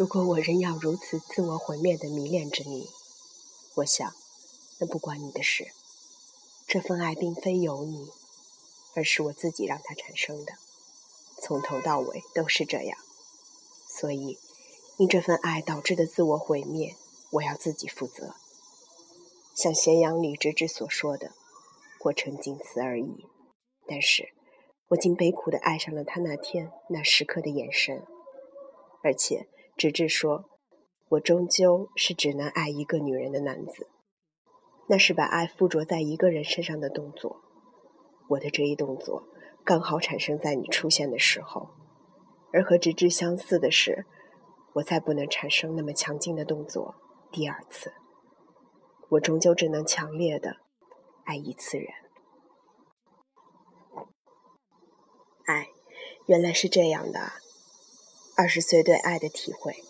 如果我仍要如此自我毁灭的迷恋着你，我想，那不关你的事。这份爱并非由你，而是我自己让它产生的，从头到尾都是这样。所以，因这份爱导致的自我毁灭，我要自己负责。像咸阳李直之所说的，过程仅此而已。但是，我竟悲苦的爱上了他那天那时刻的眼神，而且直至说，我终究是只能爱一个女人的男子。那是把爱附着在一个人身上的动作。我的这一动作刚好产生在你出现的时候，而和直至相似的是，我再不能产生那么强劲的动作第二次。我终究只能强烈的爱一次人。爱，原来是这样的。二十岁对爱的体会，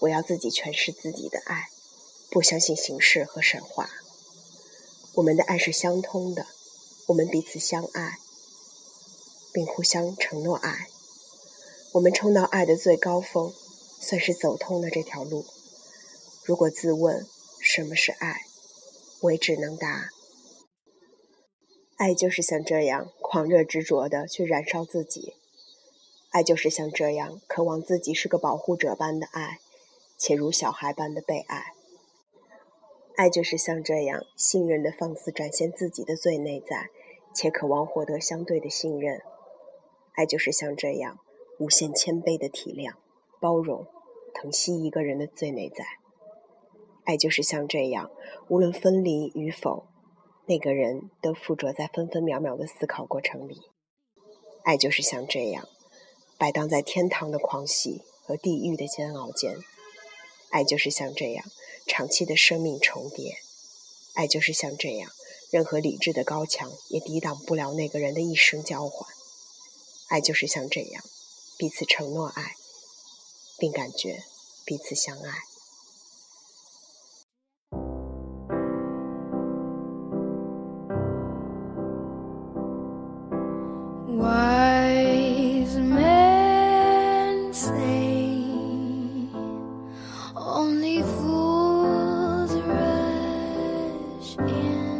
我要自己诠释自己的爱，不相信形式和神话。我们的爱是相通的，我们彼此相爱，并互相承诺爱。我们冲到爱的最高峰，算是走通了这条路。如果自问，什么是爱？我也只能答：爱就是像这样狂热执着的去燃烧自己；爱就是像这样渴望自己是个保护者般的爱，且如小孩般的被爱；爱就是像这样信任的放肆展现自己的最内在，且渴望获得相对的信任；爱就是像这样无限谦卑的体谅、包容、疼惜一个人的最内在。爱就是像这样，无论分离与否，那个人都附着在分分秒秒的思考过程里。爱就是像这样，摆荡在天堂的狂喜和地狱的煎熬间。爱就是像这样，长期的生命重叠。爱就是像这样，任何理智的高墙也抵挡不了那个人的一生交换。爱就是像这样，彼此承诺爱，并感觉彼此相爱。天。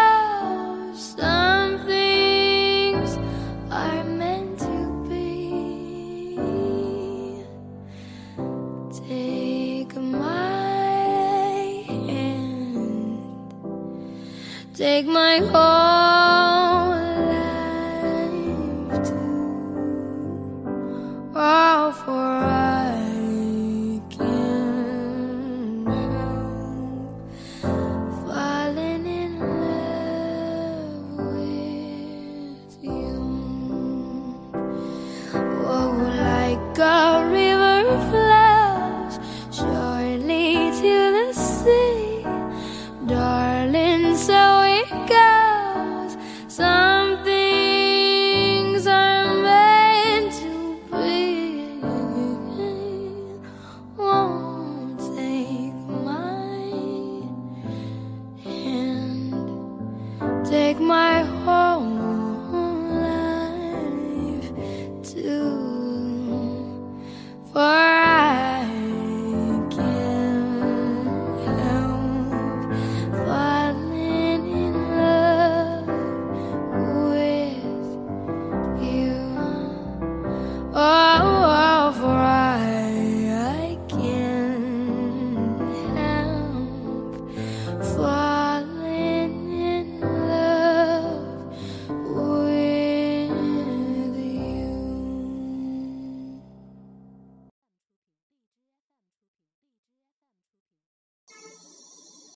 take my whole my